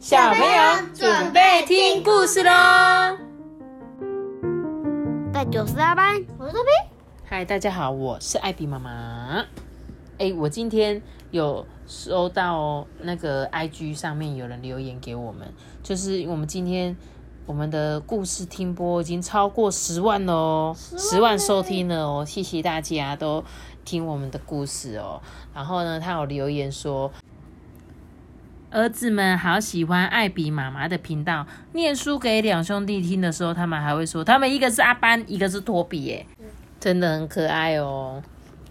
小朋友准备听故事喽！在九十二班，我是豆皮。嗨，大家好，我是艾比妈妈。哎，我今天有收到那个 IG 上面有人留言给我们，就是我们今天我们的故事听播已经超过十万喽，十万收听了哦，谢谢大家都听我们的故事哦。然后呢，他有留言说。儿子们好喜欢艾比妈妈的频道。念书给两兄弟听的时候，他们还会说，他们一个是阿班，一个是托比，耶，真的很可爱哦。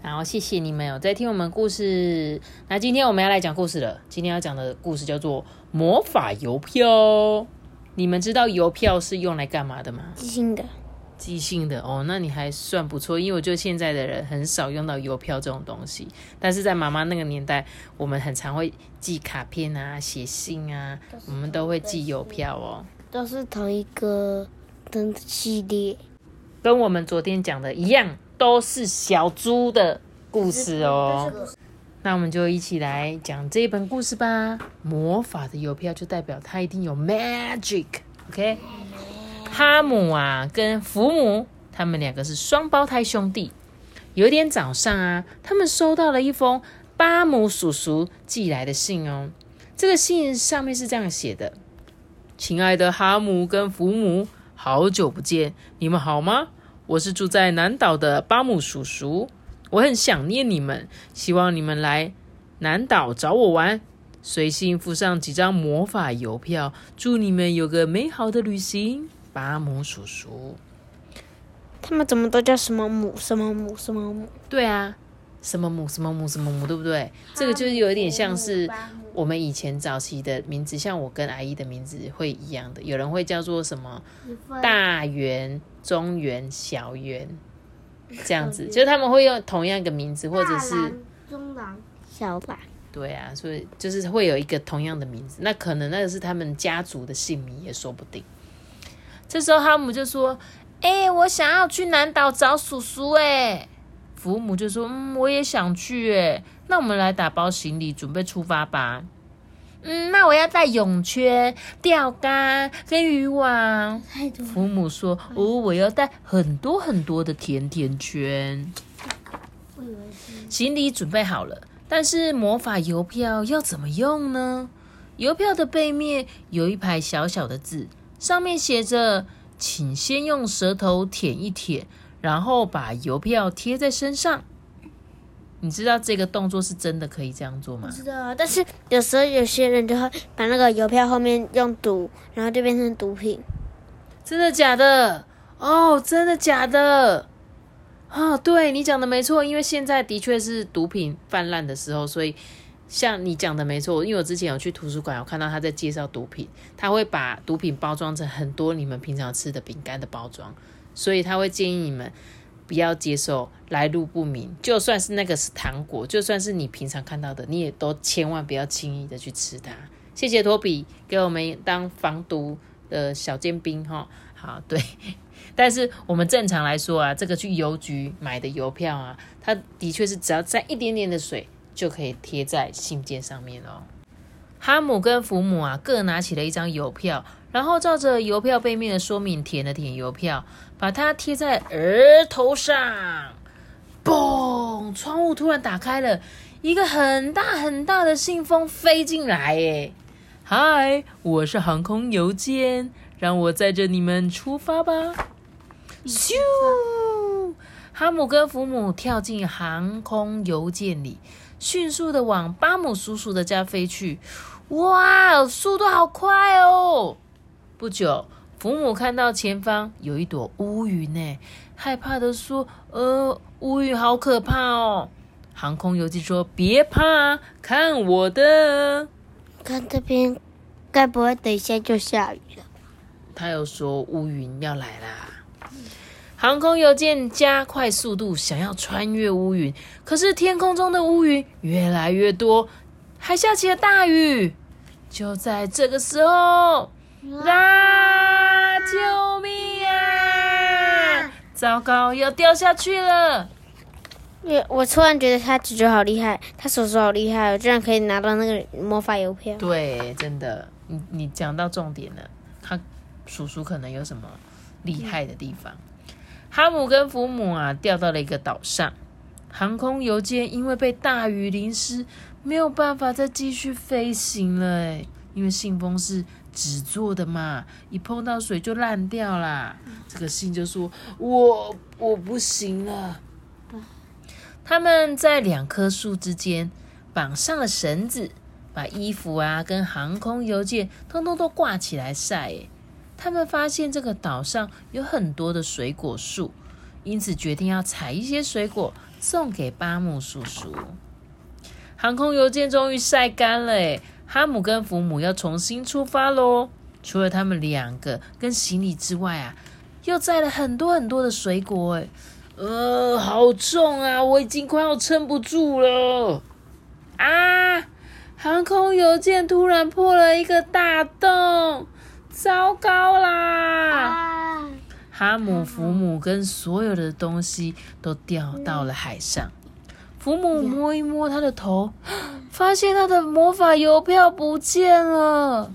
然后谢谢你们有在听我们故事。那今天我们要来讲故事了。今天要讲的故事叫做魔法邮票。你们知道邮票是用来干嘛的吗？寄信的。寄信的哦，那你还算不错，因为我觉得现在的人很少用到邮票这种东西，但是在妈妈那个年代，我们很常会寄卡片啊、写信啊，我们都会寄邮票哦。都是同一个的系列，跟我们昨天讲的一样，都是小猪的故事哦。那我们就一起来讲这一本故事吧。魔法的邮票就代表它一定有 magic，OK？哈姆啊，跟福姆，他们两个是双胞胎兄弟。有一天早上啊，他们收到了一封巴姆叔叔寄来的信哦。这个信上面是这样写的：“亲爱的哈姆跟福姆，好久不见，你们好吗？我是住在南岛的巴姆叔叔，我很想念你们，希望你们来南岛找我玩。随信附上几张魔法邮票，祝你们有个美好的旅行。”巴姆叔叔，他们怎么都叫什么母什么母什么母？对啊，什么母什么母什么母，对不对？这个就是有一点像是我们以前早期的名字，像我跟阿姨的名字会一样的。有人会叫做什么大圆、中圆、小圆，这样子，就是他们会用同样一个名字，或者是中郎、小板。对啊，所以就是会有一个同样的名字，那可能那个是他们家族的姓名也说不定。这时候哈姆就说：“哎，我想要去南岛找叔叔。”哎，福姆就说：“嗯，我也想去。”哎，那我们来打包行李，准备出发吧。嗯，那我要带泳圈、钓竿跟渔网。父母说：“哦，我要带很多很多的甜甜圈。”行李准备好了，但是魔法邮票要怎么用呢？邮票的背面有一排小小的字。上面写着：“请先用舌头舔一舔，然后把邮票贴在身上。”你知道这个动作是真的可以这样做吗？知道，但是有时候有些人就会把那个邮票后面用毒，然后就变成毒品。真的假的？哦，真的假的？啊，对你讲的没错，因为现在的确是毒品泛滥的时候，所以。像你讲的没错，因为我之前有去图书馆，有看到他在介绍毒品，他会把毒品包装成很多你们平常吃的饼干的包装，所以他会建议你们不要接受来路不明，就算是那个是糖果，就算是你平常看到的，你也都千万不要轻易的去吃它。谢谢托比给我们当防毒的小尖兵哈，好对，但是我们正常来说啊，这个去邮局买的邮票啊，它的确是只要沾一点点的水。就可以贴在信件上面哦。哈姆跟福姆啊，各拿起了一张邮票，然后照着邮票背面的说明填了填邮票，把它贴在额头上。嘣！窗户突然打开了，一个很大很大的信封飞进来。哎，嗨，我是航空邮件，让我载着你们出发吧。咻！哈姆跟福姆跳进航空邮件里。迅速的往巴姆叔叔的家飞去，哇，速度好快哦！不久，福母看到前方有一朵乌云呢，害怕的说：“呃，乌云好可怕哦！”航空游记说：“别怕，看我的，看这边，该不会等一下就下雨了？”他又说：“乌云要来啦。”航空邮件加快速度，想要穿越乌云，可是天空中的乌云越来越多，还下起了大雨。就在这个时候，啊！救命啊！糟糕，要掉下去了！我我突然觉得他姐姐好厉害，他叔叔好厉害，居然可以拿到那个魔法邮票。对，真的。你你讲到重点了，他叔叔可能有什么厉害的地方。哈姆跟福姆啊，掉到了一个岛上，航空邮件因为被大雨淋湿，没有办法再继续飞行了。哎，因为信封是纸做的嘛，一碰到水就烂掉啦。这个信就说：“我我不行了。”他们在两棵树之间绑上了绳子，把衣服啊跟航空邮件通通都挂起来晒。他们发现这个岛上有很多的水果树，因此决定要采一些水果送给巴姆叔叔。航空邮件终于晒干了，诶哈姆跟福姆要重新出发喽。除了他们两个跟行李之外啊，又载了很多很多的水果，诶呃，好重啊！我已经快要撑不住了啊！航空邮件突然破了一个大洞，糟糕啦！哈姆、福姆跟所有的东西都掉到了海上。福姆摸一摸他的头，发现他的魔法邮票不见了。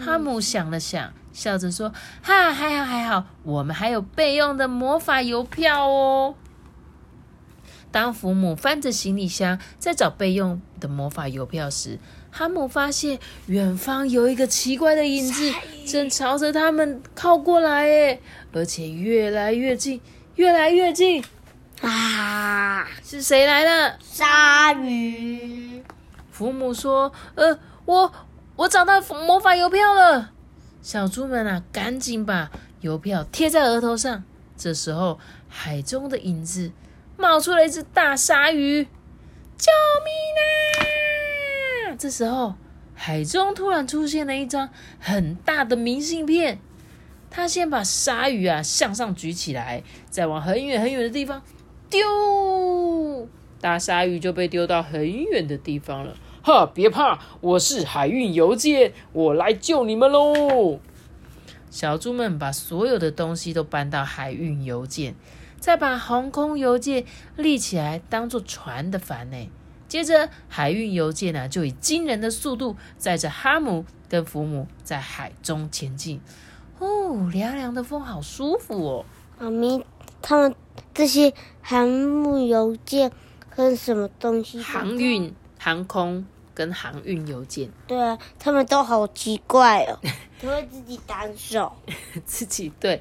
哈姆想了想。笑着说：“哈，还好还好，我们还有备用的魔法邮票哦。”当福姆翻着行李箱在找备用的魔法邮票时，哈姆发现远方有一个奇怪的影子正朝着他们靠过来，诶，而且越来越近，越来越近。啊，是谁来了？鲨鱼。福母说：“呃，我我找到魔法邮票了。”小猪们啊，赶紧把邮票贴在额头上。这时候，海中的影子冒出了一只大鲨鱼，救命啊！这时候，海中突然出现了一张很大的明信片。他先把鲨鱼啊向上举起来，再往很远很远的地方丢，大鲨鱼就被丢到很远的地方了。哈，别怕，我是海运邮件，我来救你们喽！小猪们把所有的东西都搬到海运邮件，再把航空邮件立起来当做船的帆呢。接着，海运邮件呢就以惊人的速度载着哈姆跟福姆在海中前进。哦，凉凉的风好舒服哦。妈咪，他们这些航母邮件跟什么东西？航运、航空。跟航运邮件，对啊，他们都好奇怪哦，都会自己单手，自己对，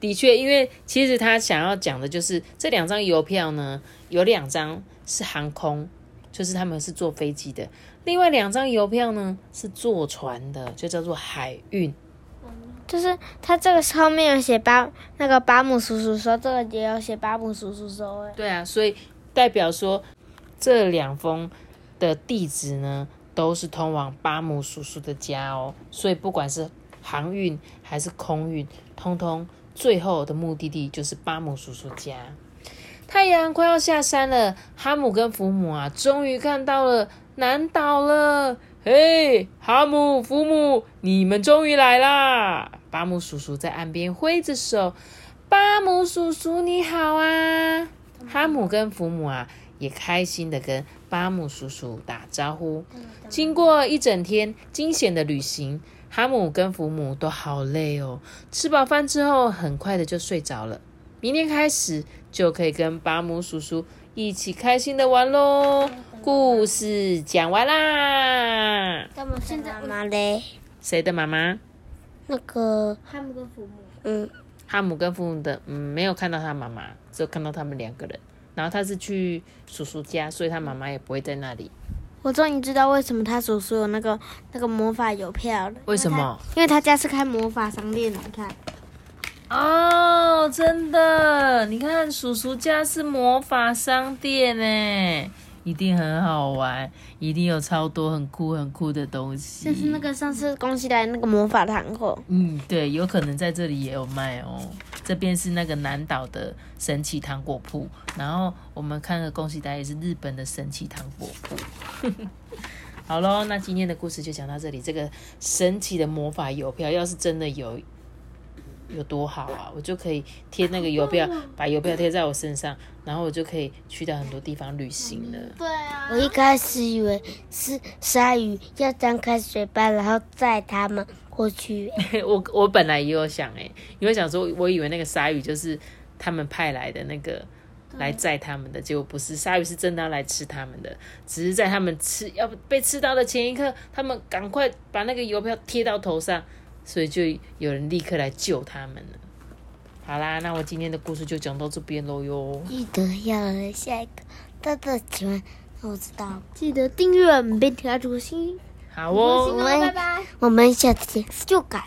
的确，因为其实他想要讲的就是这两张邮票呢，有两张是航空，就是他们是坐飞机的，另外两张邮票呢是坐船的，就叫做海运。就是他这个后面有写巴那个巴姆叔叔说，这个也有写巴姆叔叔说，对啊，所以代表说这两封。的地址呢，都是通往巴姆叔叔的家哦。所以不管是航运还是空运，通通最后的目的地就是巴姆叔叔家。太阳快要下山了，哈姆跟福姆啊，终于看到了南岛了。嘿，哈姆、福姆，你们终于来啦！巴姆叔叔在岸边挥着手。巴姆叔叔你好啊！哈姆跟福姆啊。也开心的跟巴姆叔叔打招呼。经过一整天惊险的旅行，哈姆跟福姆都好累哦。吃饱饭之后，很快的就睡着了。明天开始就可以跟巴姆叔叔一起开心的玩喽。故事讲完啦。那么现在妈妈嘞？谁的妈妈？那个哈姆跟父母。嗯，哈姆跟父母的，嗯，没有看到他妈妈，只有看到他们两个人。然后他是去叔叔家，所以他妈妈也不会在那里。我终于知道为什么他叔叔有那个那个魔法邮票了。为什么？因为他家是开魔法商店的，你看。哦，真的，你看叔叔家是魔法商店呢。一定很好玩，一定有超多很酷很酷的东西。就是那个上次恭喜来那个魔法糖果。嗯，对，有可能在这里也有卖哦。这边是那个南岛的神奇糖果铺，然后我们看的恭喜来也是日本的神奇糖果铺。好喽，那今天的故事就讲到这里。这个神奇的魔法邮票，要是真的有有多好啊！我就可以贴那个邮票，把邮票贴在我身上，然后我就可以去到很多地方旅行了。对啊，我一开始以为是鲨鱼要张开嘴巴，然后载他们过去。我我本来也有想哎，因为想说，我以为那个鲨鱼就是他们派来的那个来载他们的，结果不是，鲨鱼是真的要来吃他们的，只是在他们吃要被吃到的前一刻，他们赶快把那个邮票贴到头上，所以就有人立刻来救他们了。好啦，那我今天的故事就讲到这边喽哟。记得要来下一个大大喜欢，那我知道。记得订阅我们，并调出心。好哦，拜拜。我们下次见，就改。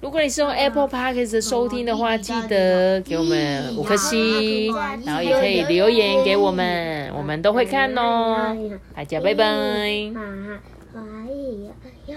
如果你是用 Apple Podcast 收听的话，记得给我们五颗星，然后也可以留言给我们，我们都会看哦。大家拜拜。啊，可以。